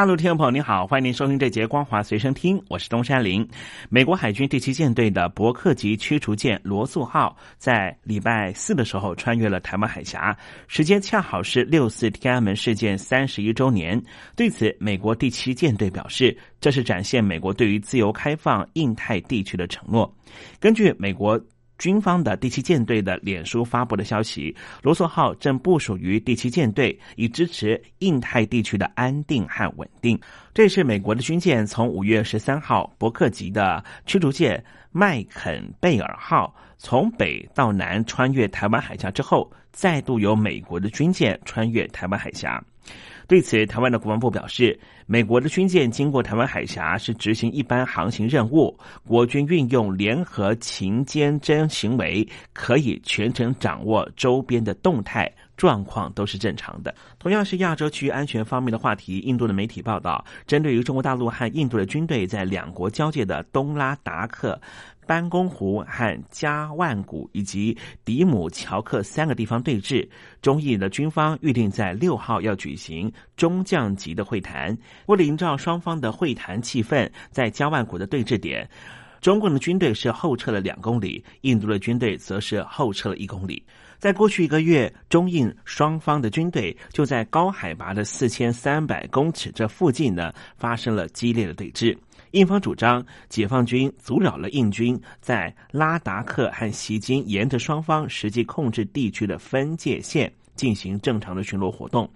大陆听众朋友，您好，欢迎您收听这节《光华随身听》，我是东山林。美国海军第七舰队的伯克级驱逐舰“罗素号”在礼拜四的时候穿越了台湾海峡，时间恰好是六四天安门事件三十一周年。对此，美国第七舰队表示，这是展现美国对于自由开放印太地区的承诺。根据美国。军方的第七舰队的脸书发布的消息，罗素号正部署于第七舰队，以支持印太地区的安定和稳定。这是美国的军舰从五月十三号伯克级的驱逐舰麦肯贝尔号从北到南穿越台湾海峡之后，再度由美国的军舰穿越台湾海峡。对此，台湾的国防部表示，美国的军舰经过台湾海峡是执行一般航行任务，国军运用联合勤监侦行为，可以全程掌握周边的动态状况，都是正常的。同样是亚洲区域安全方面的话题，印度的媒体报道，针对于中国大陆和印度的军队在两国交界的东拉达克。班公湖和加万谷以及迪姆乔克三个地方对峙，中印的军方预定在六号要举行中将级的会谈。为了营造双方的会谈气氛，在加万谷的对峙点，中共的军队是后撤了两公里，印度的军队则是后撤了一公里。在过去一个月，中印双方的军队就在高海拔的四千三百公尺这附近呢发生了激烈的对峙。印方主张，解放军阻扰了印军在拉达克和袭击，沿着双方实际控制地区的分界线进行正常的巡逻活动。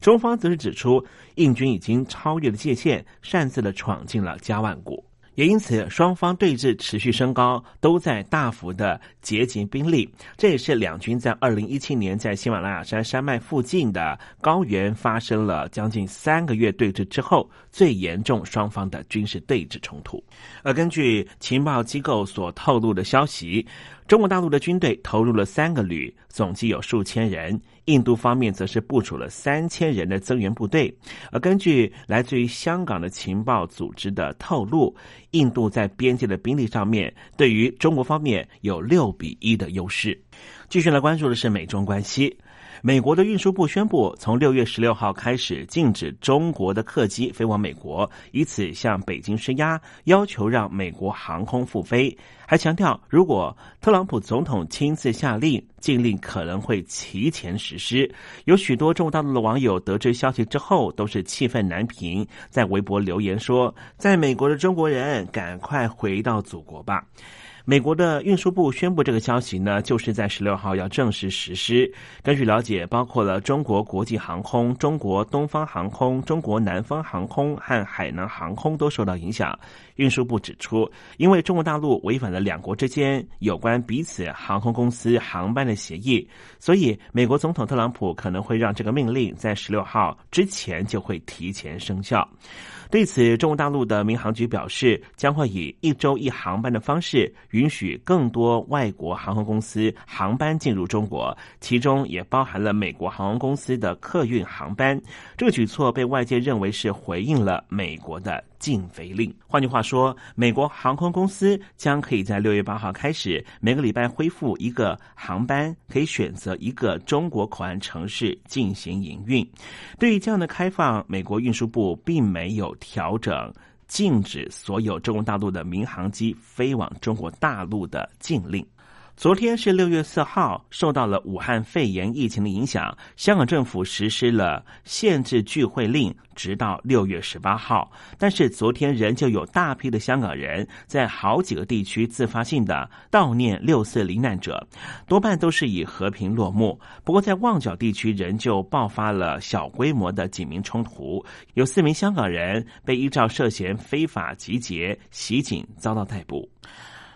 中方则是指出，印军已经超越了界限，擅自的闯进了加万谷。也因此，双方对峙持续升高，都在大幅的结集兵力。这也是两军在二零一七年在喜马拉雅山山脉附近的高原发生了将近三个月对峙之后最严重双方的军事对峙冲突。而根据情报机构所透露的消息。中国大陆的军队投入了三个旅，总计有数千人；印度方面则是部署了三千人的增援部队。而根据来自于香港的情报组织的透露，印度在边界的兵力上面对于中国方面有六比一的优势。继续来关注的是美中关系。美国的运输部宣布，从六月十六号开始禁止中国的客机飞往美国，以此向北京施压，要求让美国航空复飞。还强调，如果特朗普总统亲自下令，禁令可能会提前实施。有许多中国大陆的网友得知消息之后，都是气愤难平，在微博留言说：“在美国的中国人，赶快回到祖国吧。”美国的运输部宣布这个消息呢，就是在十六号要正式实施。根据了解，包括了中国国际航空、中国东方航空、中国南方航空和海南航空都受到影响。运输部指出，因为中国大陆违反了两国之间有关彼此航空公司航班的协议，所以美国总统特朗普可能会让这个命令在十六号之前就会提前生效。对此，中国大陆的民航局表示，将会以一周一航班的方式，允许更多外国航空公司航班进入中国，其中也包含了美国航空公司的客运航班。这个举措被外界认为是回应了美国的。禁飞令。换句话说，美国航空公司将可以在六月八号开始，每个礼拜恢复一个航班，可以选择一个中国口岸城市进行营运。对于这样的开放，美国运输部并没有调整禁止所有中国大陆的民航机飞往中国大陆的禁令。昨天是六月四号，受到了武汉肺炎疫情的影响，香港政府实施了限制聚会令，直到六月十八号。但是昨天仍旧有大批的香港人在好几个地区自发性的悼念六四罹难者，多半都是以和平落幕。不过在旺角地区仍旧爆发了小规模的警民冲突，有四名香港人被依照涉嫌非法集结袭警遭到逮捕。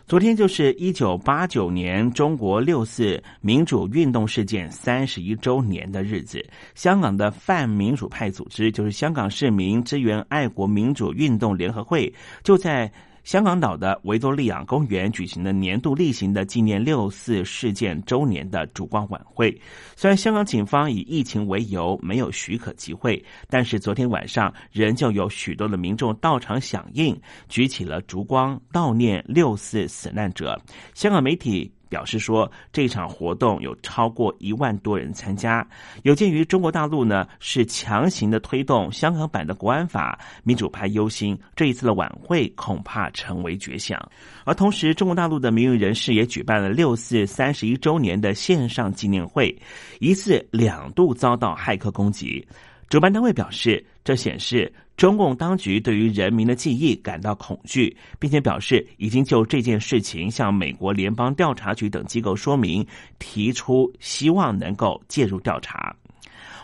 昨天就是一九八九年中国六四民主运动事件三十一周年的日子，香港的泛民主派组织，就是香港市民支援爱国民主运动联合会，就在。香港岛的维多利亚公园举行了年度例行的纪念六四事件周年的烛光晚会。虽然香港警方以疫情为由没有许可集会，但是昨天晚上仍旧有许多的民众到场响应，举起了烛光悼念六四死难者。香港媒体。表示说，这场活动有超过一万多人参加。有鉴于中国大陆呢是强行的推动香港版的国安法，民主派忧心这一次的晚会恐怕成为绝响。而同时，中国大陆的名誉人士也举办了六四三十一周年的线上纪念会，一次两度遭到骇客攻击。主办单位表示，这显示。中共当局对于人民的记忆感到恐惧，并且表示已经就这件事情向美国联邦调查局等机构说明，提出希望能够介入调查。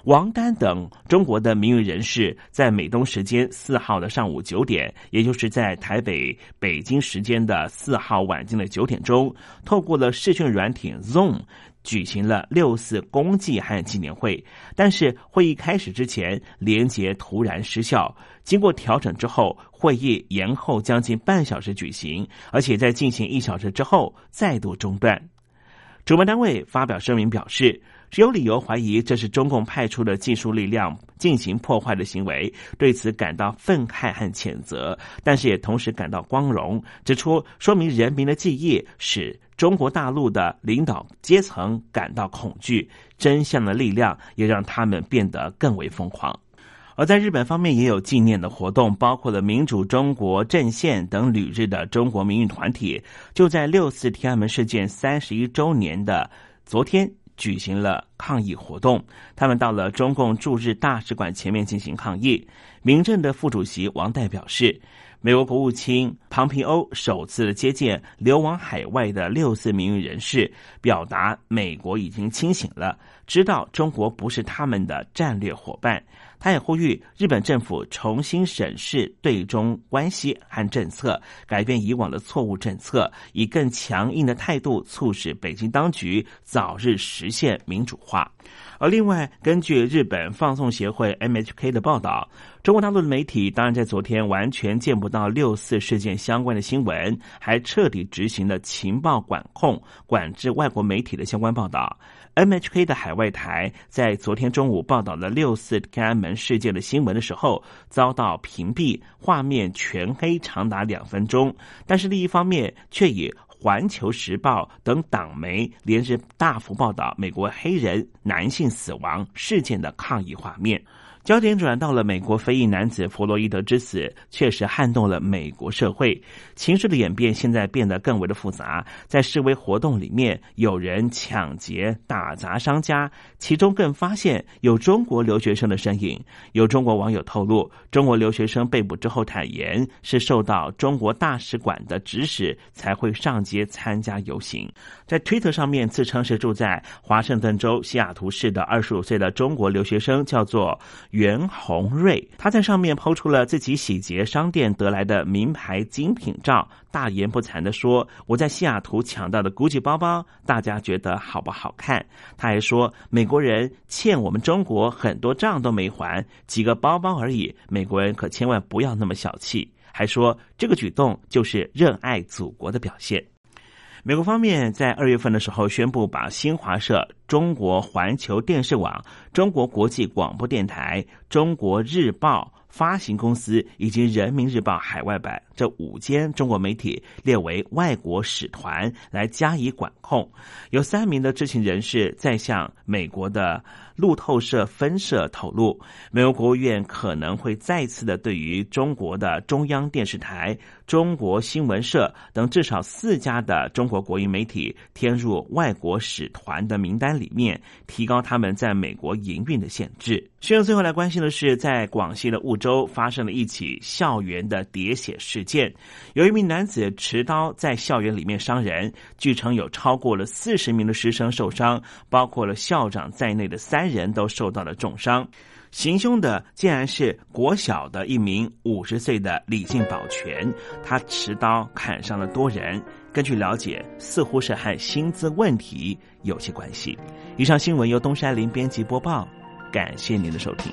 王丹等中国的名誉人士在美东时间四号的上午九点，也就是在台北北京时间的四号晚间的九点钟，透过了视讯软体 Zoom。举行了六四公祭和纪念会，但是会议开始之前，连结突然失效。经过调整之后，会议延后将近半小时举行，而且在进行一小时之后再度中断。主办单位发表声明表示，有理由怀疑这是中共派出的技术力量进行破坏的行为，对此感到愤慨和谴责，但是也同时感到光荣，指出说明人民的记忆使。中国大陆的领导阶层感到恐惧，真相的力量也让他们变得更为疯狂。而在日本方面，也有纪念的活动，包括了民主中国阵线等旅日的中国民运团体，就在六四天安门事件三十一周年的昨天举行了抗议活动。他们到了中共驻日大使馆前面进行抗议。民政的副主席王代表示。美国国务卿庞皮欧首次接见流亡海外的六四名誉人士，表达美国已经清醒了，知道中国不是他们的战略伙伴。他也呼吁日本政府重新审视对中关系和政策，改变以往的错误政策，以更强硬的态度促使北京当局早日实现民主化。而另外，根据日本放送协会 MHK 的报道，中国大陆的媒体当然在昨天完全见不到六四事件相关的新闻，还彻底执行了情报管控，管制外国媒体的相关报道。MHK 的海外台在昨天中午报道了六四天安门事件的新闻的时候，遭到屏蔽，画面全黑长达两分钟。但是另一方面，却以《环球时报》等党媒连日大幅报道美国黑人男性死亡事件的抗议画面。焦点转到了美国非裔男子弗洛伊德之死，确实撼动了美国社会。情势的演变现在变得更为的复杂。在示威活动里面，有人抢劫、打砸商家，其中更发现有中国留学生的身影。有中国网友透露，中国留学生被捕之后坦言，是受到中国大使馆的指使才会上街参加游行。在推特上面自称是住在华盛顿州西雅图市的二十五岁的中国留学生，叫做。袁宏瑞，他在上面抛出了自己洗劫商店得来的名牌精品照，大言不惭的说：“我在西雅图抢到的 GUCCI 包包，大家觉得好不好看？”他还说：“美国人欠我们中国很多账都没还，几个包包而已，美国人可千万不要那么小气。”还说这个举动就是热爱祖国的表现。美国方面在二月份的时候宣布，把新华社、中国环球电视网、中国国际广播电台、中国日报。发行公司以及人民日报海外版这五间中国媒体列为外国使团来加以管控。有三名的知情人士在向美国的路透社分社透露，美国国务院可能会再次的对于中国的中央电视台、中国新闻社等至少四家的中国国营媒体添入外国使团的名单里面，提高他们在美国营运的限制。需要最后来关心的是，在广西的婺州发生了一起校园的喋血事件，有一名男子持刀在校园里面伤人，据称有超过了四十名的师生受伤，包括了校长在内的三人都受到了重伤。行凶的竟然是国小的一名五十岁的李姓保全，他持刀砍伤了多人。根据了解，似乎是和薪资问题有些关系。以上新闻由东山林编辑播报。感谢您的收听。